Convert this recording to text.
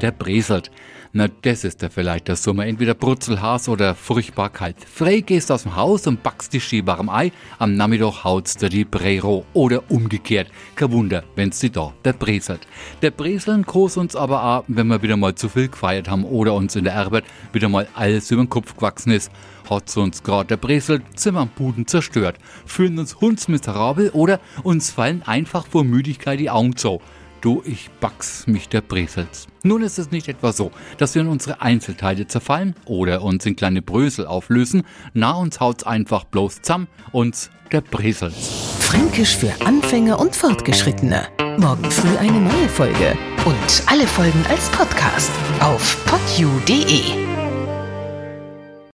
der Breselt. Na, das ist ja vielleicht der Sommer. Entweder Brutzelhaas oder furchtbar kalt. Frei gehst aus dem Haus und backst die Ski warm Ei. Am Nachmittag hautst du die Brero. Oder umgekehrt. Kein Wunder, wenn's die da der Breselt. Der Breseln groß uns aber auch, wenn wir wieder mal zu viel gefeiert haben oder uns in der Arbeit wieder mal alles über den Kopf gewachsen ist. Hat's uns grad der Bresel Zimmer am Buden zerstört. Fühlen uns hundsmiserabel oder uns fallen einfach vor Müdigkeit die Augen zu. Du, ich back's mich der Bresels. Nun ist es nicht etwa so, dass wir in unsere Einzelteile zerfallen oder uns in kleine Brösel auflösen. Na, uns haut's einfach bloß zusammen, uns der Bresels. Fränkisch für Anfänger und Fortgeschrittene. Morgen früh eine neue Folge. Und alle Folgen als Podcast auf podu.de.